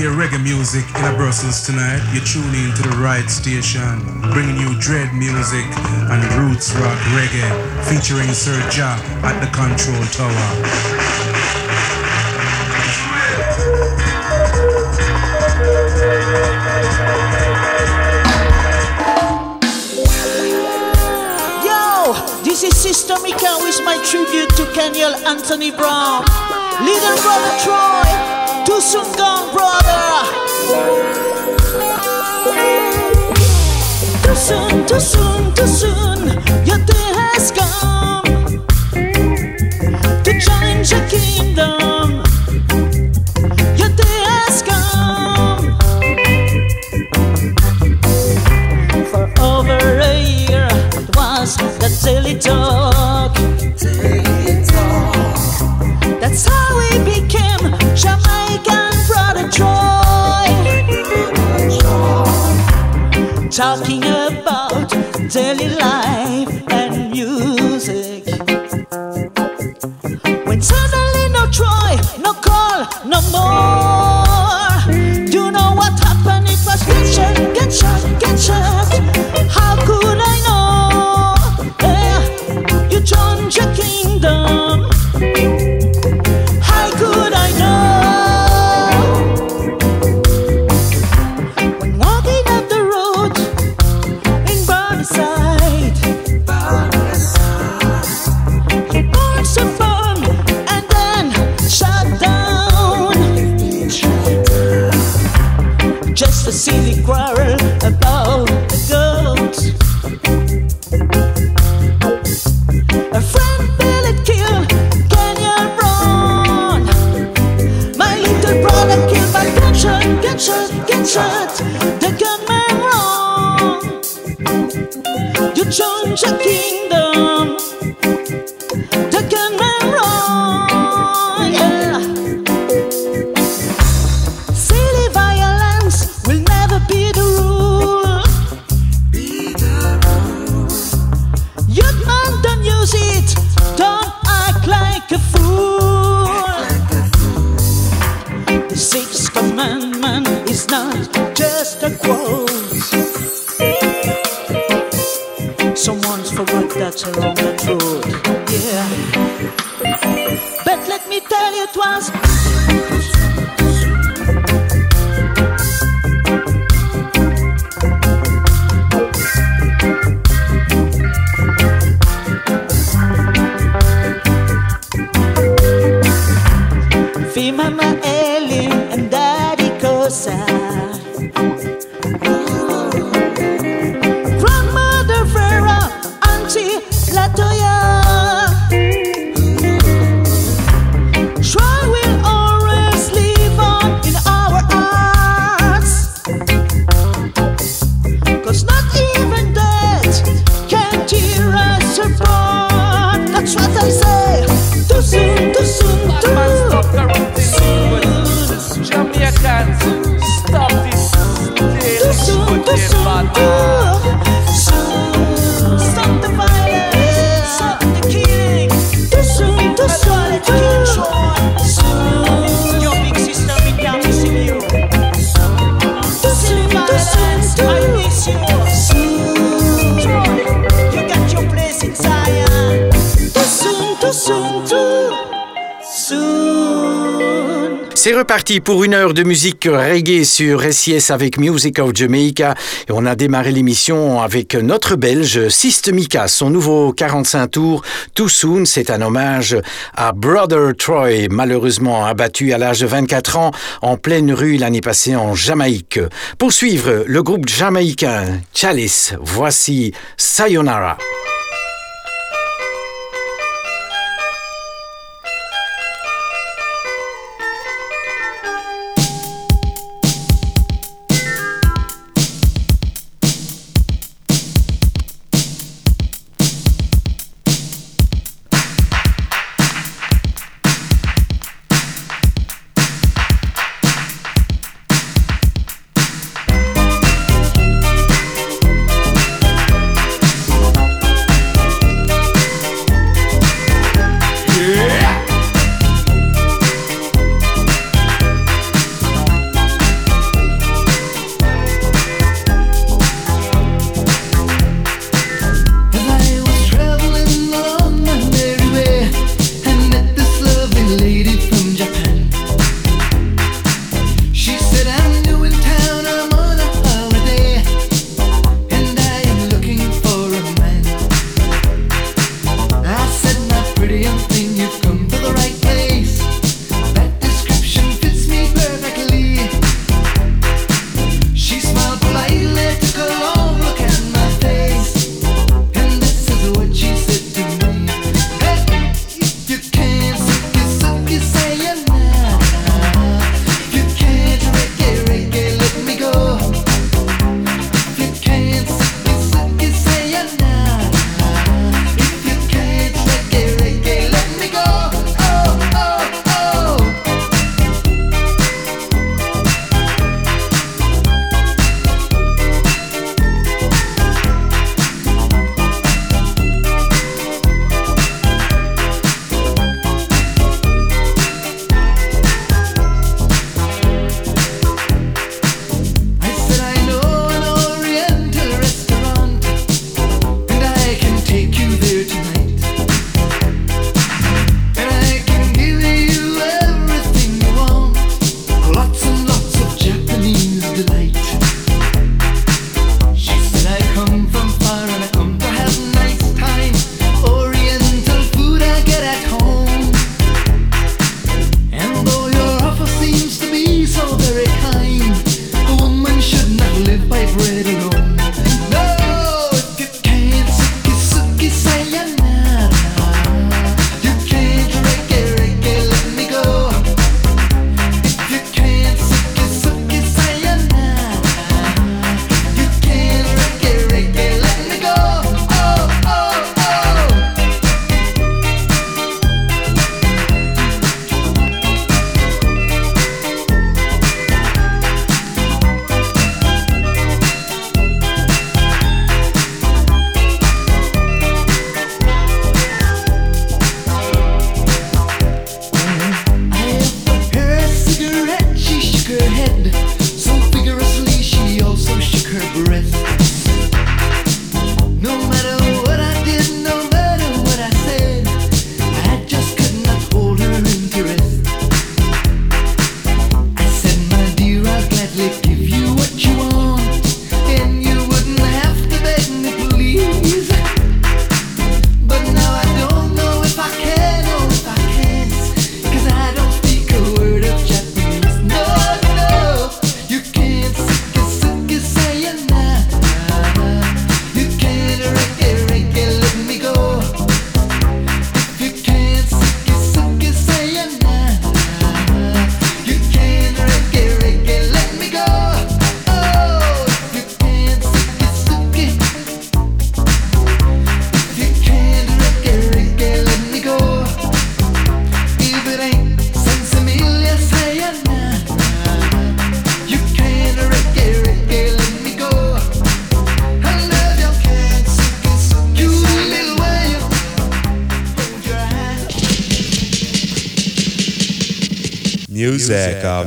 hear reggae music in a Brussels tonight, you're tuning to the right station, bringing you dread music and roots rock reggae, featuring Sir Jack at the control tower. This is Sister Mika with my tribute to Kenyal Anthony Brown. Little brother Troy, too soon gone, brother. Too soon, too soon, too soon. Your day has gone. Chip C'est reparti pour une heure de musique reggae sur SIS avec Music of Jamaica. Et on a démarré l'émission avec notre Belge Systemica, son nouveau 45 tours Too Soon. C'est un hommage à Brother Troy, malheureusement abattu à l'âge de 24 ans en pleine rue l'année passée en Jamaïque. Pour suivre le groupe jamaïcain Chalice, voici Sayonara.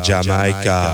Jamaica.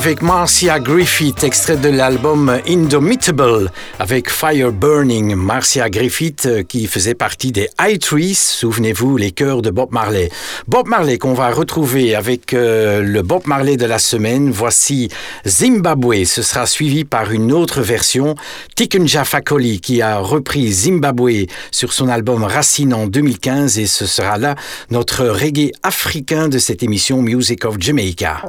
Avec Marcia Griffith, extrait de l'album Indomitable avec Fire Burning. Marcia Griffith euh, qui faisait partie des High Trees, souvenez-vous, les chœurs de Bob Marley. Bob Marley qu'on va retrouver avec euh, le Bob Marley de la semaine. Voici Zimbabwe. Ce sera suivi par une autre version, Tikunja Fakoli qui a repris Zimbabwe sur son album Racine en 2015 et ce sera là notre reggae africain de cette émission Music of Jamaica.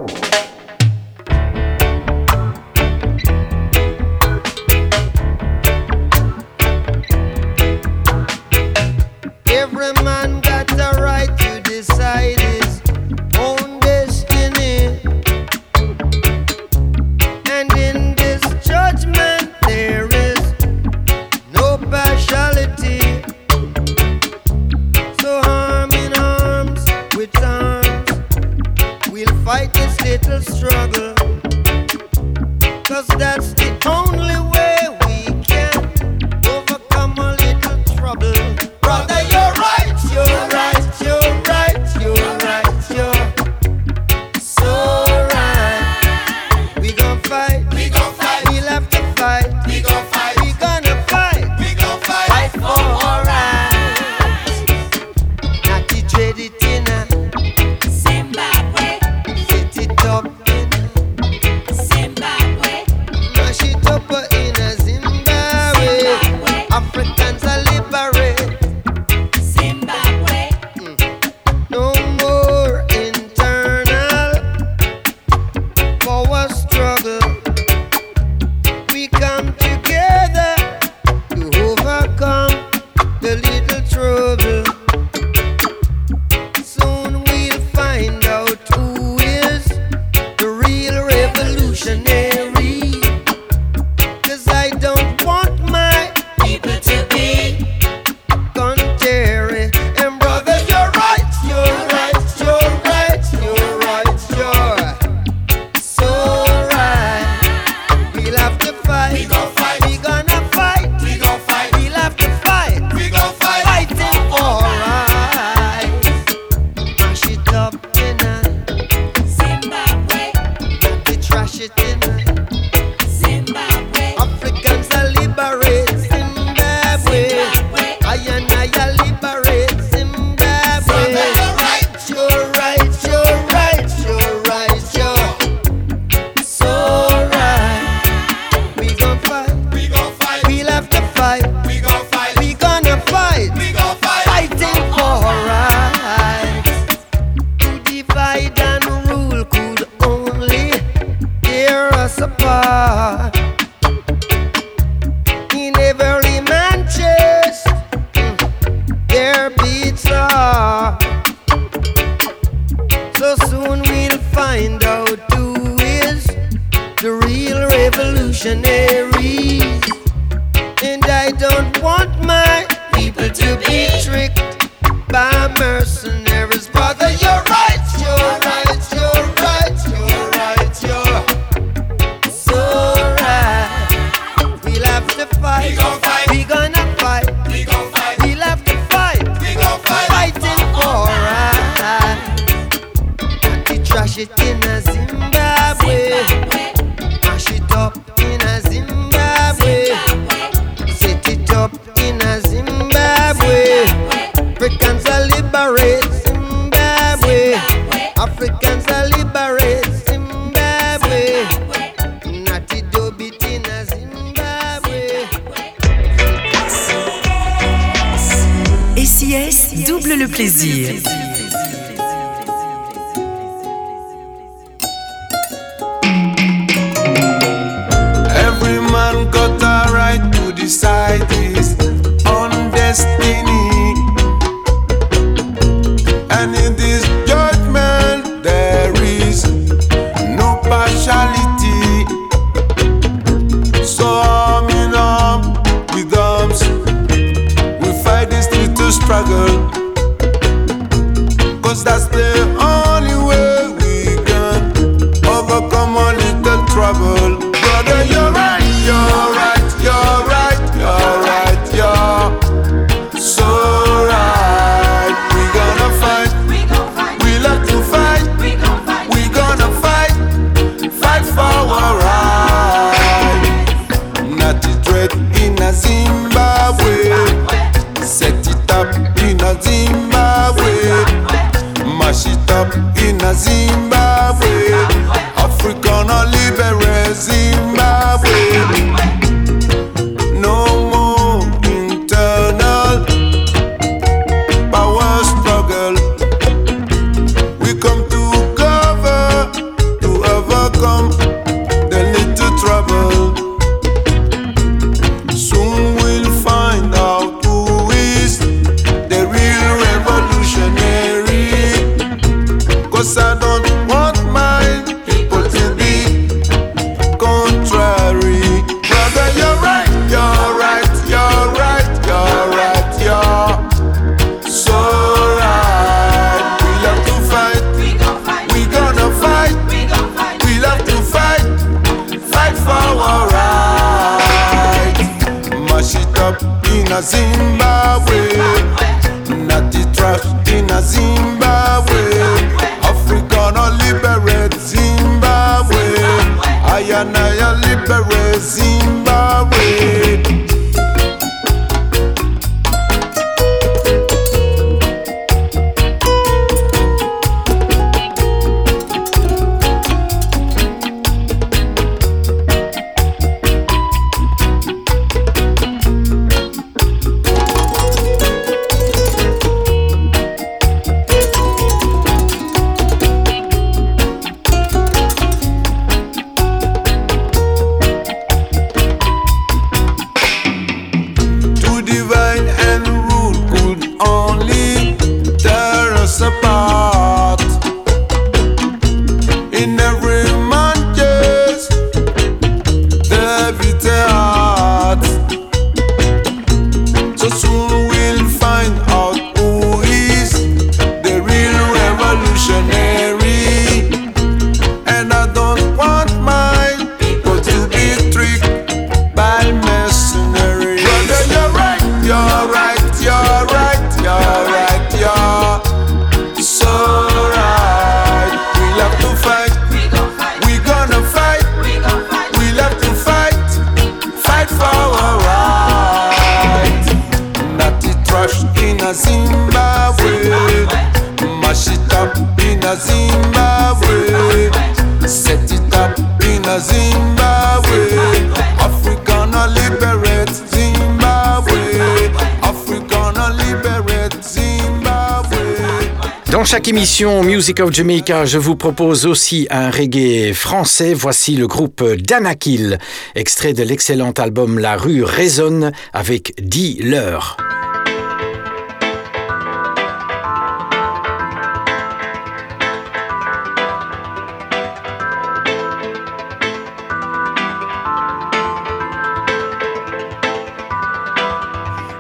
Dans chaque émission Music of Jamaica, je vous propose aussi un reggae français. Voici le groupe Danakil, extrait de l'excellent album La rue résonne avec 10 l'heure.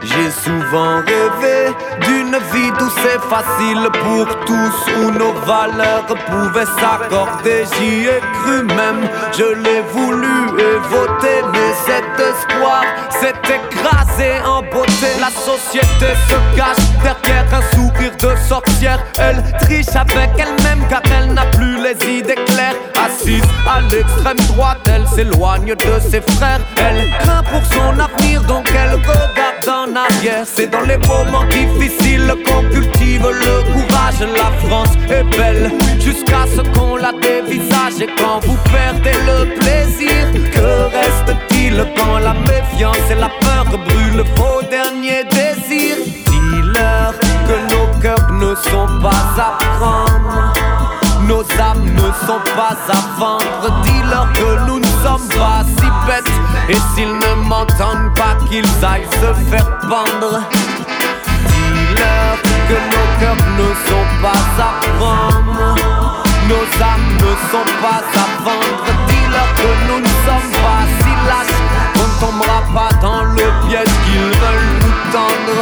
J'ai souvent rêvé d'une vie douce et facile pour tous Où nos valeurs pouvaient s'accorder. J'y ai cru même, je l'ai voulu et voté. Mais cet espoir s'est écrasé en beauté. La société se cache derrière un sourire de sorcière. Elle triche avec elle-même car elle n'a plus les idées claires. Assise à l'extrême droite, elle s'éloigne de ses frères. Elle craint pour son avenir donc elle regarde en arrière. C'est dans les moments difficiles qu'on cultive le courage La France est belle jusqu'à ce qu'on la dévisage Et quand vous perdez le plaisir, que reste-t-il quand la méfiance et la peur brûlent vos derniers désirs? Dis-leur que nos cœurs ne sont pas à prendre nos âmes ne sont pas à vendre. Dis-leur que nous ne sommes pas si bêtes. Et s'ils ne m'entendent pas, qu'ils aillent se faire pendre. Que nos cœurs ne sont pas à prendre. Nos âmes ne sont pas à vendre. Dis-leur que nous ne sommes pas si lâches. On ne tombera pas dans le piège qu'ils veulent nous tendre.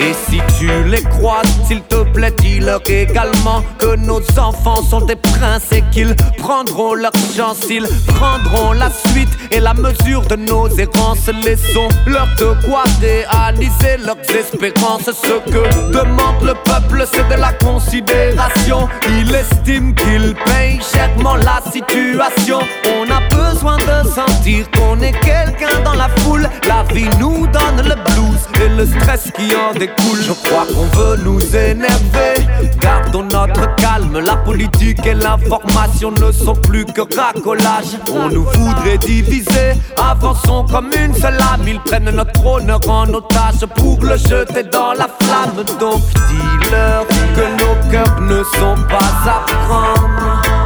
Et si tu les croises, s'il te plaît, dis-leur également que nos enfants sont des princes et qu'ils prendront leur chance, ils prendront la suite et la mesure de nos errances. Laissons-leur de quoi réaliser leurs espérances. Ce que demande le peuple, c'est de la considération. Il estime qu'il paye chèrement la situation. On a besoin de sentir qu'on est quelqu'un dans la foule. La vie nous donne le blues et le stress qui en découle. Je crois qu'on veut nous énerver. Gardons notre calme. La politique et l'information ne sont plus que racolage. On nous voudrait diviser. Avançons comme une seule âme. Ils prennent notre honneur en otage pour le jeter dans la flamme. Donc dis-leur que nos cœurs ne sont pas à prendre.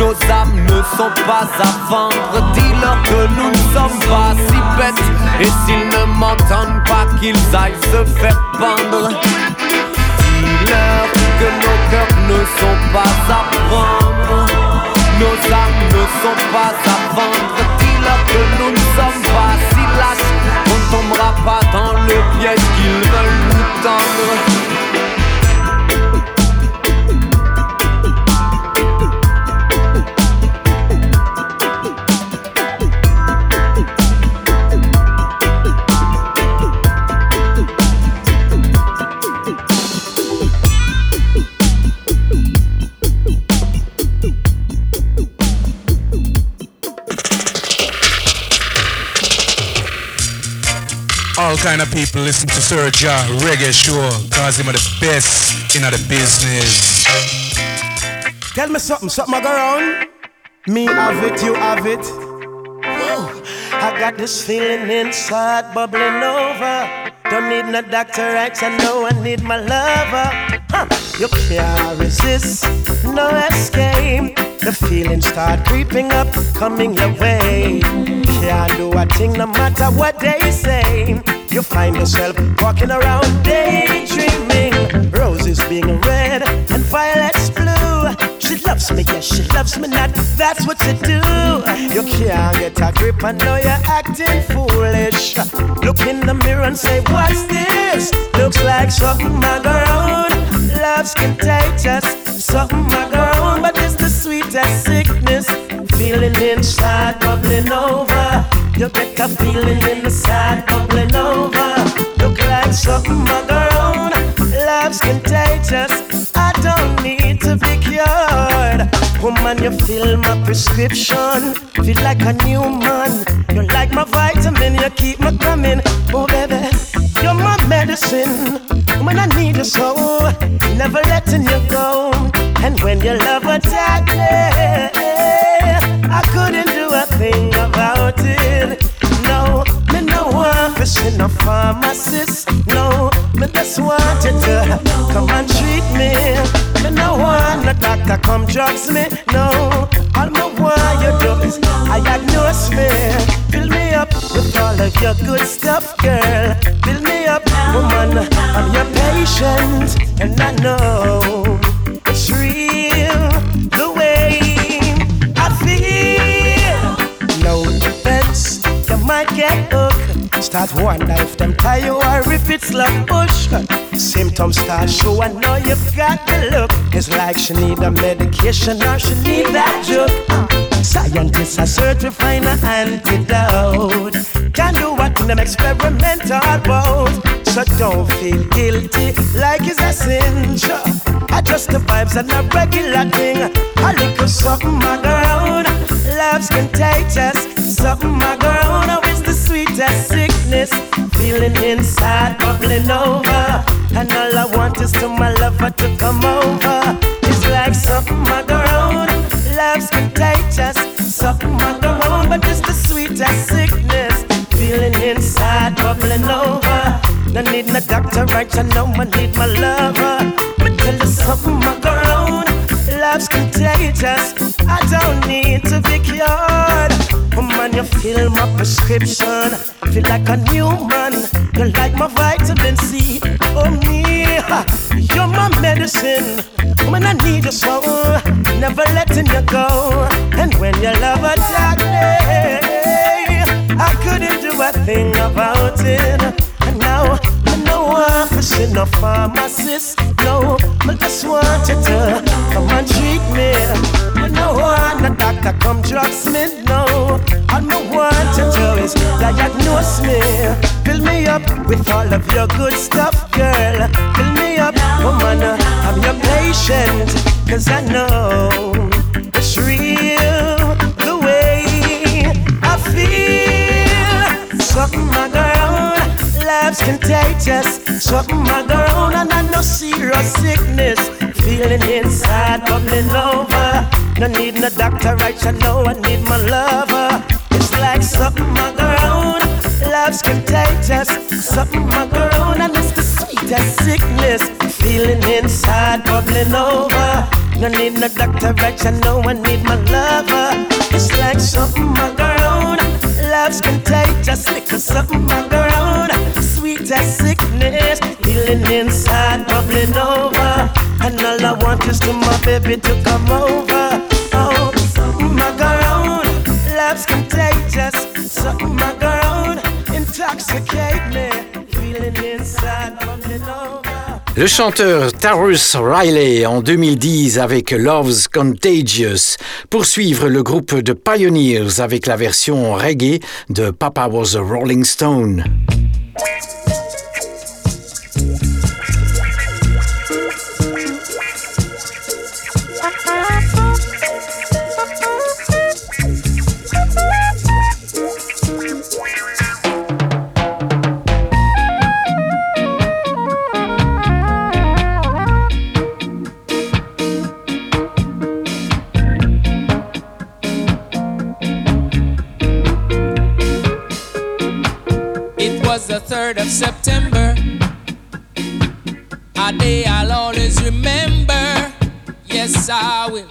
Nos âmes ne sont pas à vendre. Dis-leur que nous ne sommes pas si bêtes. Et s'ils ne m'entendent pas, qu'ils aillent se faire pendre. Dis-leur que nos cœurs ne sont pas à prendre. Nos âmes ne sont pas à vendre. Dis-leur que nous ne sommes pas si lâches. On ne tombera pas dans le piège qu'ils veulent nous tendre. All kind of people listen to Sir Ja Reggae Show cause him are the best in the business. Tell me something, something I go around. Me have it, you have it. I got this feeling inside bubbling over. Don't need no doctor, right? I know I need my lover. Huh. You can't resist, no escape. The feelings start creeping up, coming your way. Can't do a thing no matter what they say. You find yourself walking around daydreaming. Roses being red and violets blue. She loves me, yes, she loves me not. That's what you do. You can't get a grip, I know you're acting foolish. Look in the mirror and say, What's this? Looks like something my girl. Love's contagious, something go on, but it's the sweetest sickness. Feeling inside bubbling over. You get a feeling in the side bubbling over. Look like something go on. Love's contagious. I don't need to be cured. Woman, you fill my prescription. Feel like a new man. You're like my vitamin. You keep me coming. Oh, baby, you're my medicine. Woman, I need you so. Never letting you go. And when your love attacked me, I couldn't do a thing about it. No, me no see no pharmacist. No, me just want you to come and treat me. Me no want no doctor come drugs me. No, all my want you do is I diagnose me. Fill me up with all of your good stuff, girl. Fill me up, woman. I'm your patient, and I know it's real the way I feel. No defense, you might get hooked. Start wonder if them tie you or if it's love push. Symptoms start show, I know you've got the look. It's like she need a medication or she need that drug. Scientists are for an antidote. Can do what in them experimental about. So don't feel guilty like it's a sin. Adjust the vibes and a regular thing. A little something, my girl. Love's contagious. Something, my girl. Now it's the sweetest sickness. Feeling inside, bubbling over. And all I want is to my lover to come over. It's like something, my girl. Love's contagious. Something, my girl. But it's the sweetest sickness. Feeling inside, bubbling over. No need no doctor, right? I know I need my lover. But tell you something, my girl. Love's contagious. I don't need to be cured. Oh, Woman, you fill my prescription. I Feel like a new man. You like my vitamin C. Oh, me. You're my medicine. Woman, I need you so. Never letting you go. And when your love attacked me, I couldn't do a thing about it. And now, I know I'm fishing a pharmacist. No, I just want you to come and treat me. I I'm a doctor, come me. No, all I want you to do is diagnose me. Fill me up with all of your good stuff, girl. Fill me up, woman, I'm your patient. Cause I know it's real the way I feel. Something, girl, love's contagious. Something, I my girl, and I know serious sickness. Feeling inside, bubbling over. No need no doctor, right? I know I need my lover. It's like something, I my girl, love's contagious. Something, I my girl, and it's the sweetest sickness. Feeling inside, bubbling over. No need no doctor, right? I know I need my lover. It's like something, I my girl. Love's contagious, like something, my girl. Sweet as sickness, feeling inside, bubbling over. And all I want is to my baby to come over. Oh, something, my girl. Love's contagious, something, my girl. Intoxicate me, feeling inside, bubbling over. Le chanteur Tarus Riley en 2010 avec Love's Contagious. Poursuivre le groupe de Pioneers avec la version reggae de Papa Was a Rolling Stone. 3rd of September, a day I'll always remember. Yes, I will.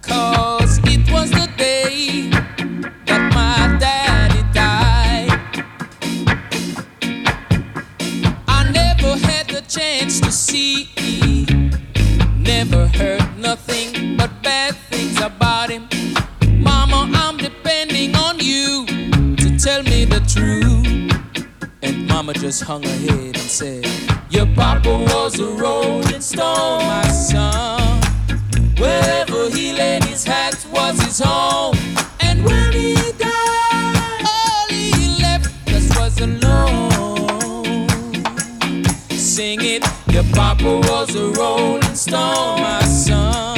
Cause it was the day that my daddy died. I never had the chance to see, never heard nothing but bad things about him. Mama, I'm depending on you to tell me the truth. Mama just hung her head and said, Your papa was a rolling stone, my son. Wherever he laid his hat was his home. And when he died, all he left us was alone. Sing it, your papa was a rolling stone, my son.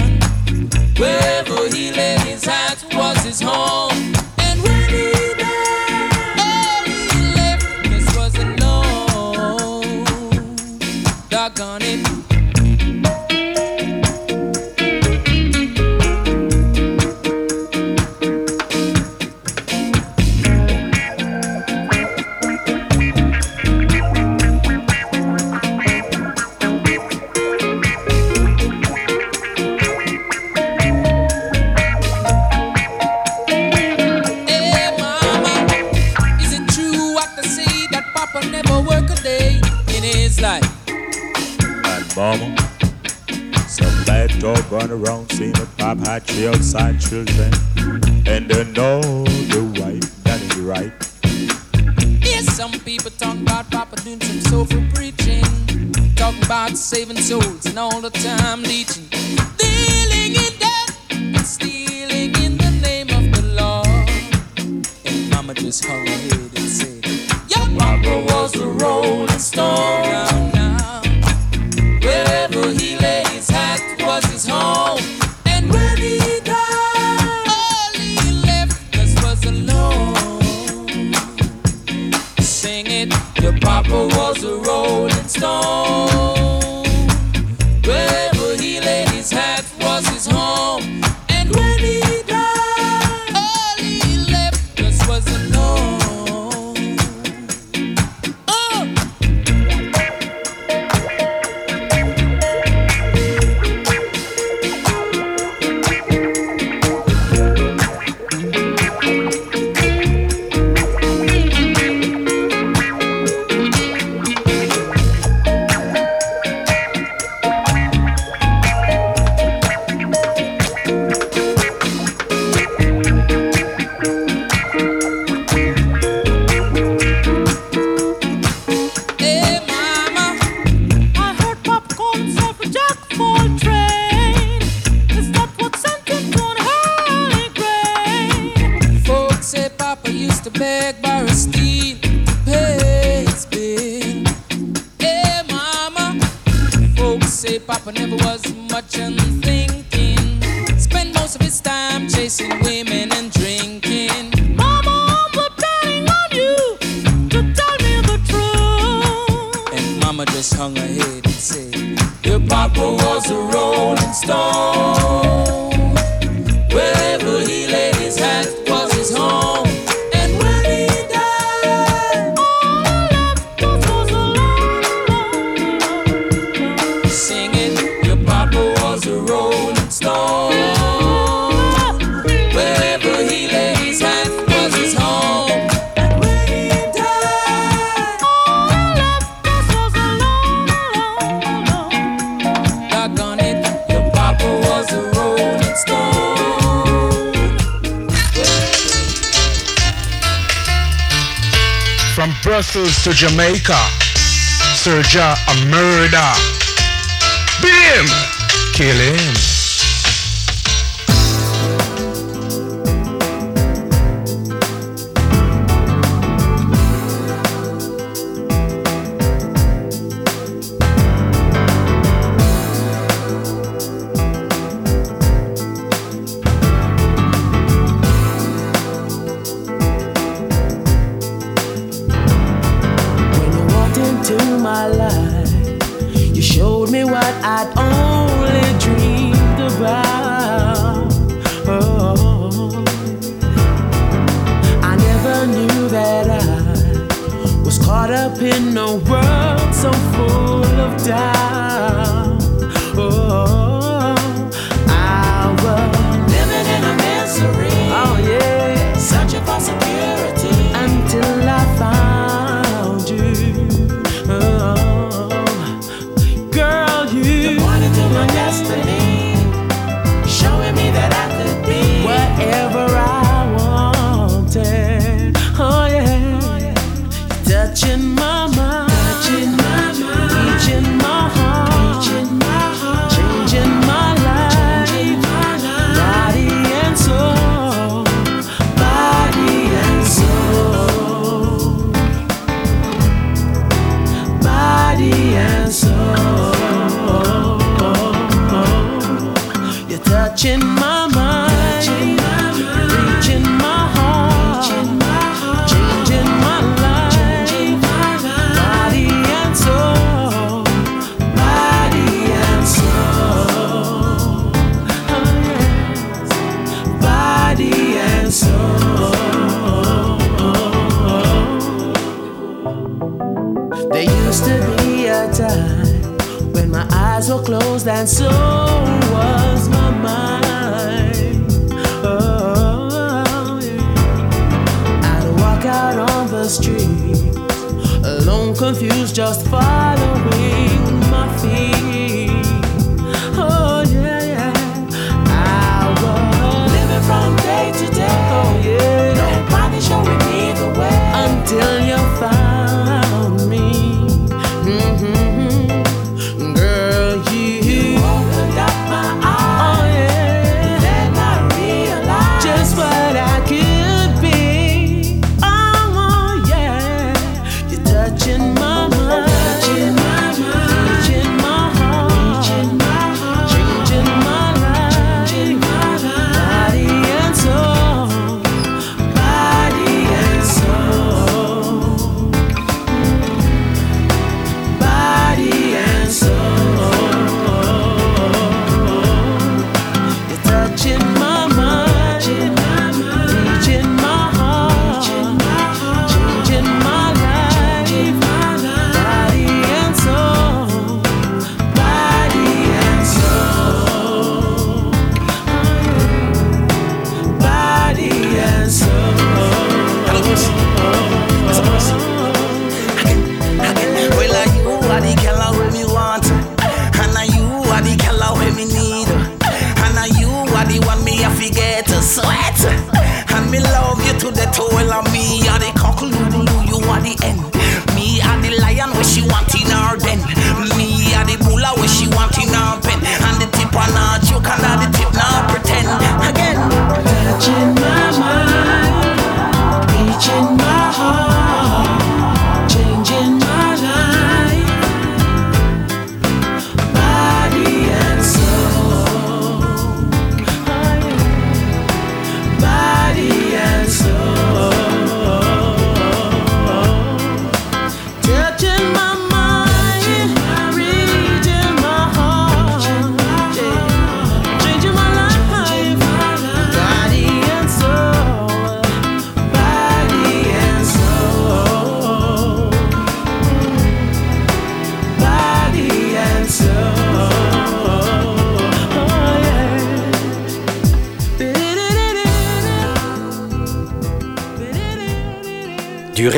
outside children. From Brussels to Jamaica, Sergio a murder. Beat him! Kill him. Are the hen.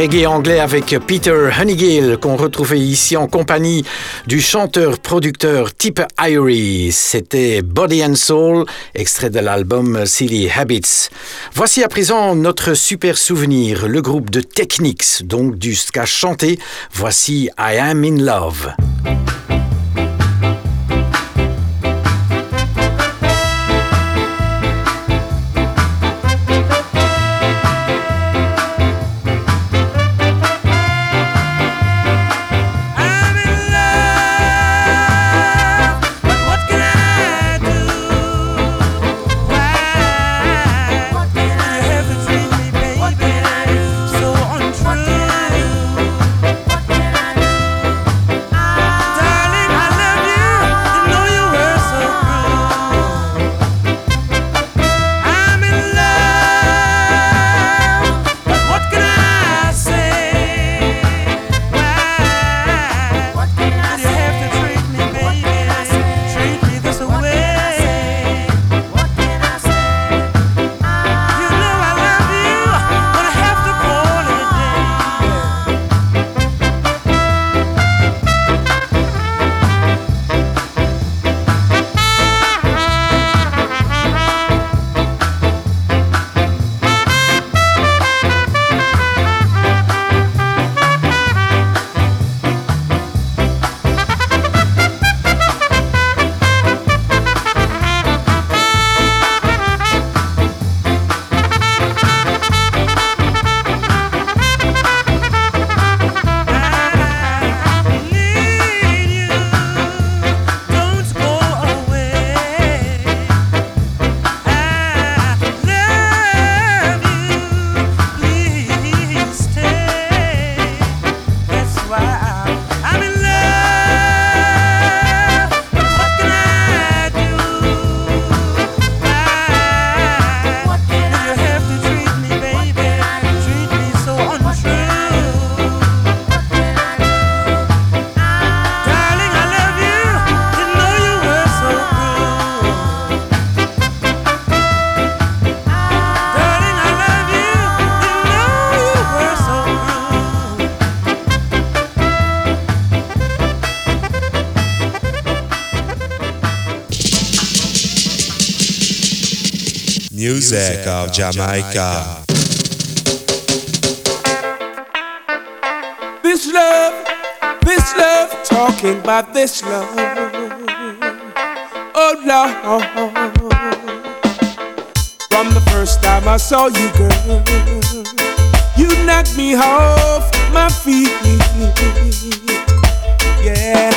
Reggae anglais avec Peter Honeygill qu'on retrouvait ici en compagnie du chanteur-producteur Tip Irie. C'était Body and Soul, extrait de l'album Silly Habits. Voici à présent notre super souvenir, le groupe de Technics, donc du ska chanté. Voici I Am in Love. Music of Jamaica. This love, this love, talking about this love. Oh Lord, from the first time I saw you, girl, you knocked me off my feet. Yeah,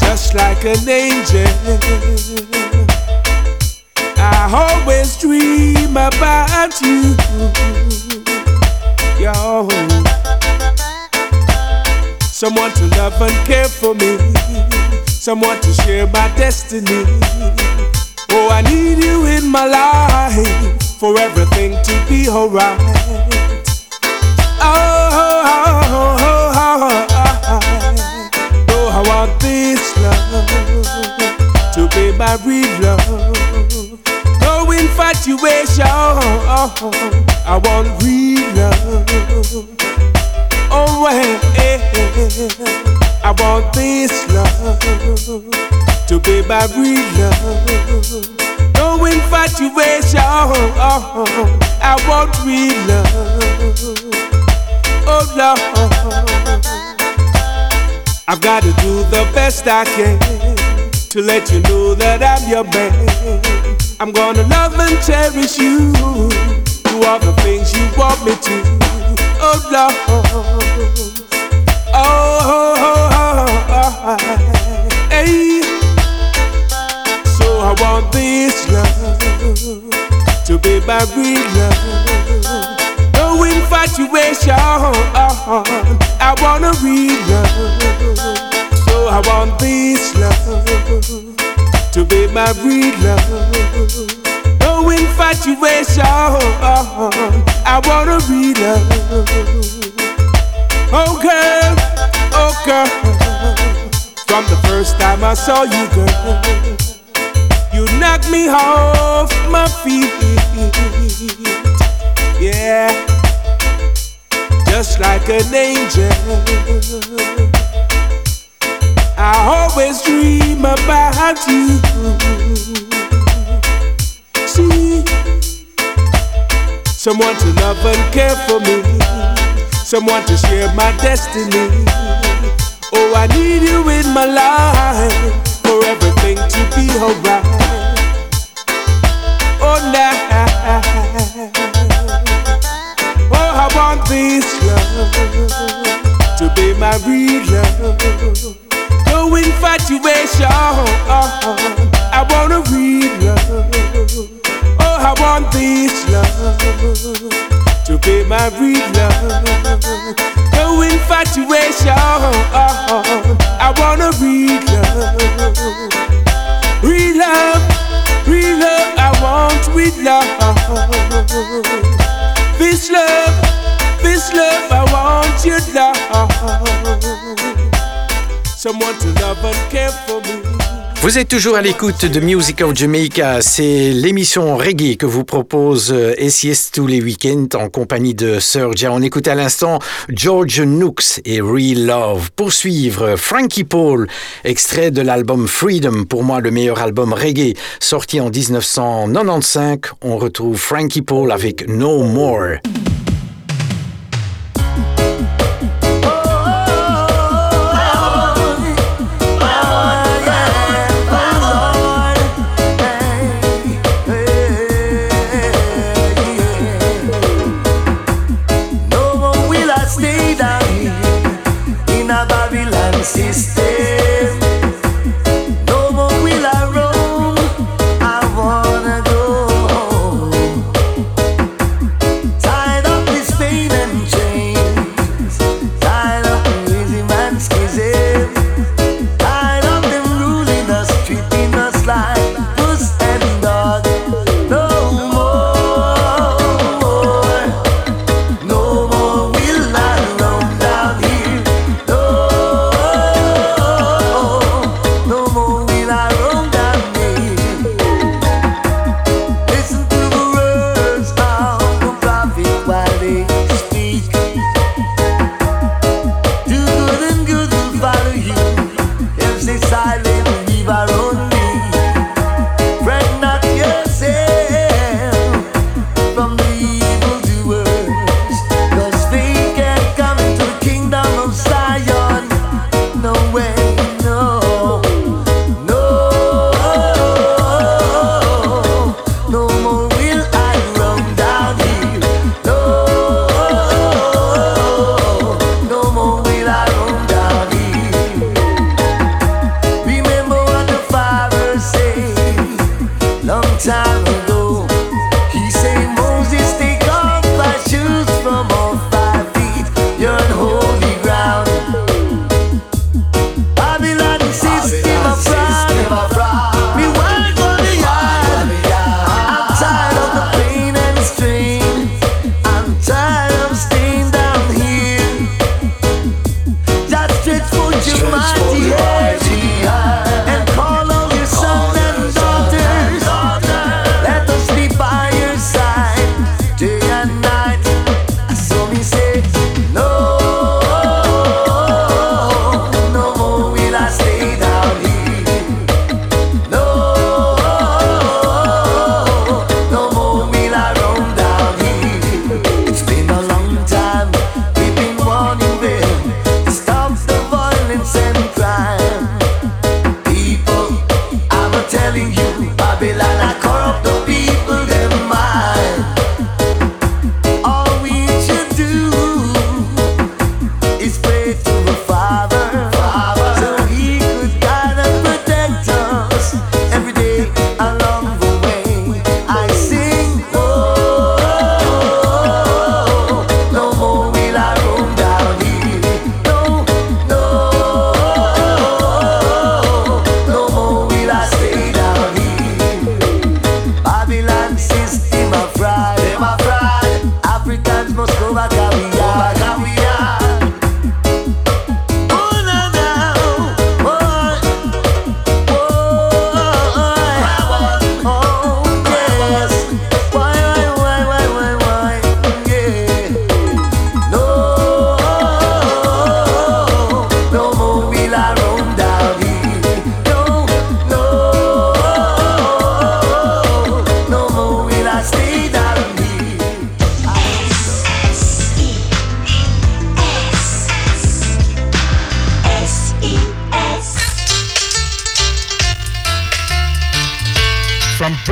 just like an angel. I always dream about you. Yo. Someone to love and care for me. Someone to share my destiny. Oh, I need you in my life for everything to be alright. Oh, oh, oh, oh, I want this love to be my real love. Infatuation. I want real love. Oh, well, eh, I want this love to be my real love. No infatuation. I want real love. Oh Lord, I've got to do the best I can to let you know that I'm your man. I'm gonna love and cherish you. Do all the things you want me to. Oh Lord. Oh, oh, oh, hey. So I want this love to be my real love. No infatuation. I want a real love. So I want this love to be my real love. No infatuation. I wanna be love. Oh girl, oh girl. From the first time I saw you, girl, you knocked me off my feet. Yeah, just like an angel. I always dream about you. See, someone to love and care for me, someone to share my destiny. Oh, I need you in my life for everything to be alright. Oh, now, oh, I want this love to be my real love. No infatuation. I want a real love. I want this love to be my real love. No infatuation. Uh-huh. I want a real love. Real love, real love. I want real love. This love, this love. I want your love. Someone to love and care for me. Vous êtes toujours à l'écoute de Music of Jamaica. C'est l'émission reggae que vous propose euh, SIS tous les week-ends en compagnie de Sergia. On écoute à l'instant George Nooks et Real Love. Pour suivre, Frankie Paul, extrait de l'album Freedom, pour moi le meilleur album reggae, sorti en 1995. On retrouve Frankie Paul avec No More.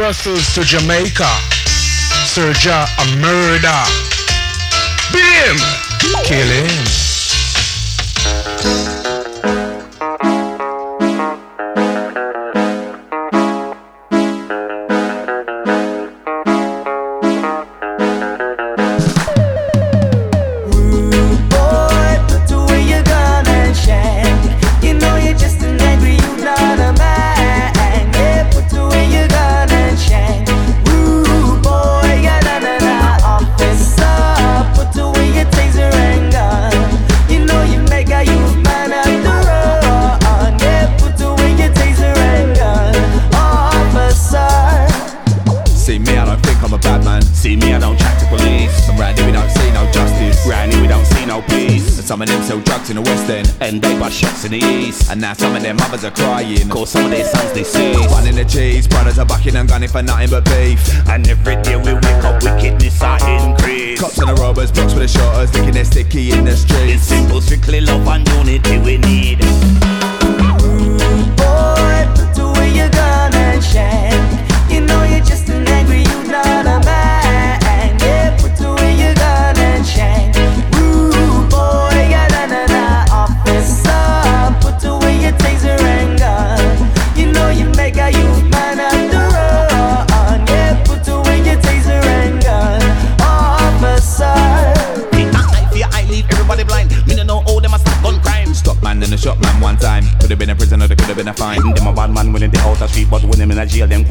Brussels to Jamaica. Serja a murder. Him. Kill him. And now some of their mothers are crying. Cause some of their sons they see. One in the cheese, brothers are bucking and gunning for nothing but beef. And every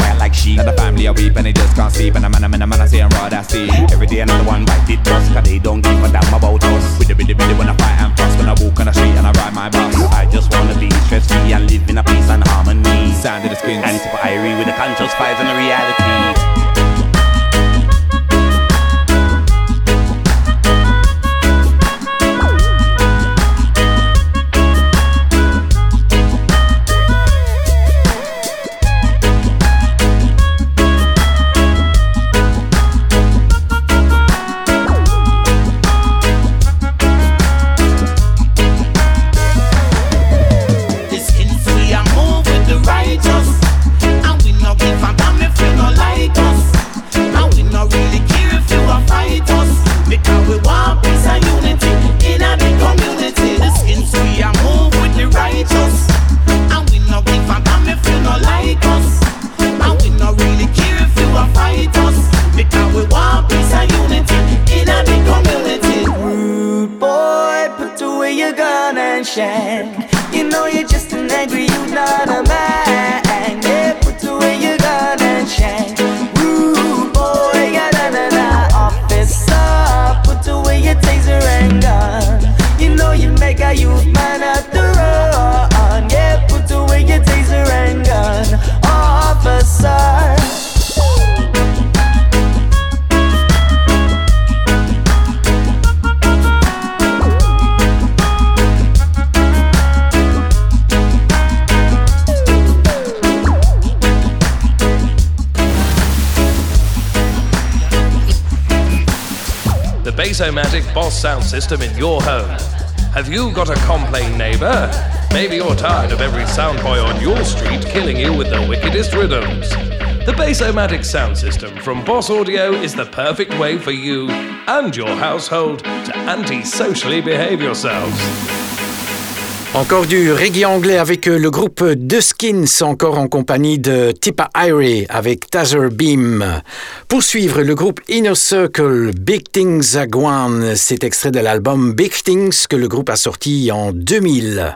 quiet like sheep. And the family a weep and they just can't sleep. And a man, man, a man, I say I'm raw, that's. Every day another one bite it dust, cause they don't give a damn about us. With the biddy biddy when I fight and fuss, when I walk on the street and I ride my bus. I just wanna be stress free and live in a peace and harmony. Sound of the skin, and super irie with the conscious vibes and the reality. The Bassomatic Boss sound system in your home. Have you got a complain neighbor? Maybe you're tired of every sound boy on your street killing you with the wickedest rhythms. The Bassomatic sound system from Boss Audio is the perfect way for you and your household to anti-socially behave yourselves. Encore du reggae anglais avec euh, le groupe The Skins, encore en compagnie de Tipa Irie avec Taser Beam. Pour suivre, le groupe Inner Circle, Big Things a Gone, c'est extrait de l'album Big Things que le groupe a sorti en 2000.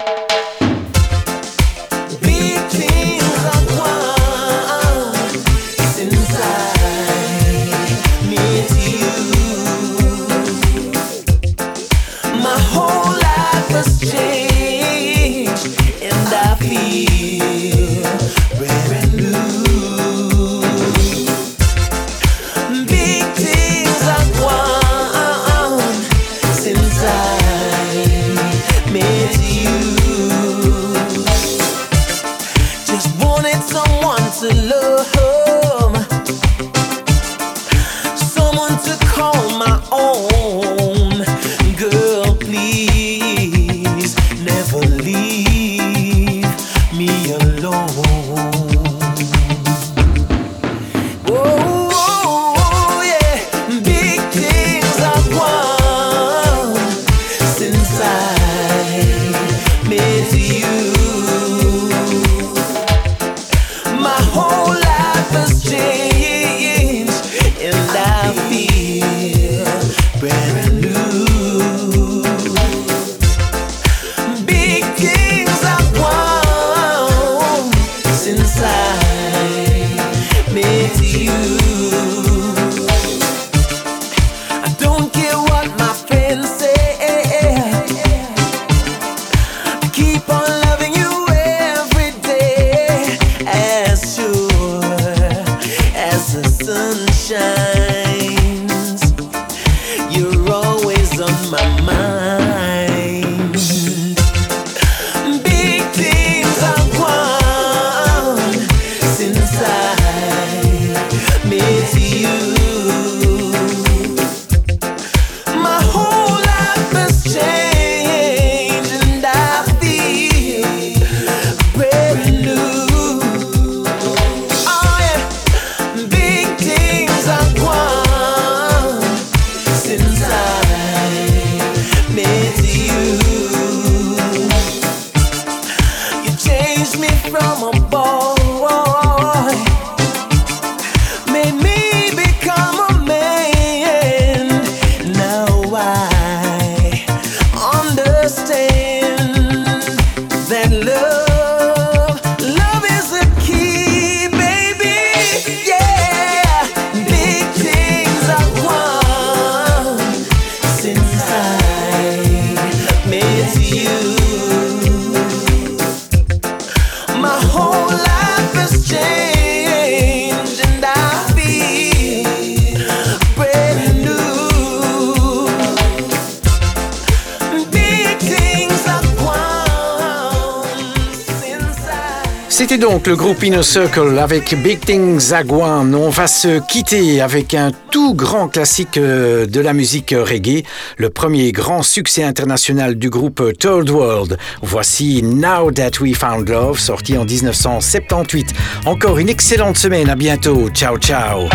Inner Circle avec Big Things Zagwan. On va se quitter avec un tout grand classique euh, de la musique reggae, le premier grand succès international du groupe Third World. Voici Now That We Found Love, sorti en 1978. Encore une excellente semaine, à bientôt. Ciao ciao.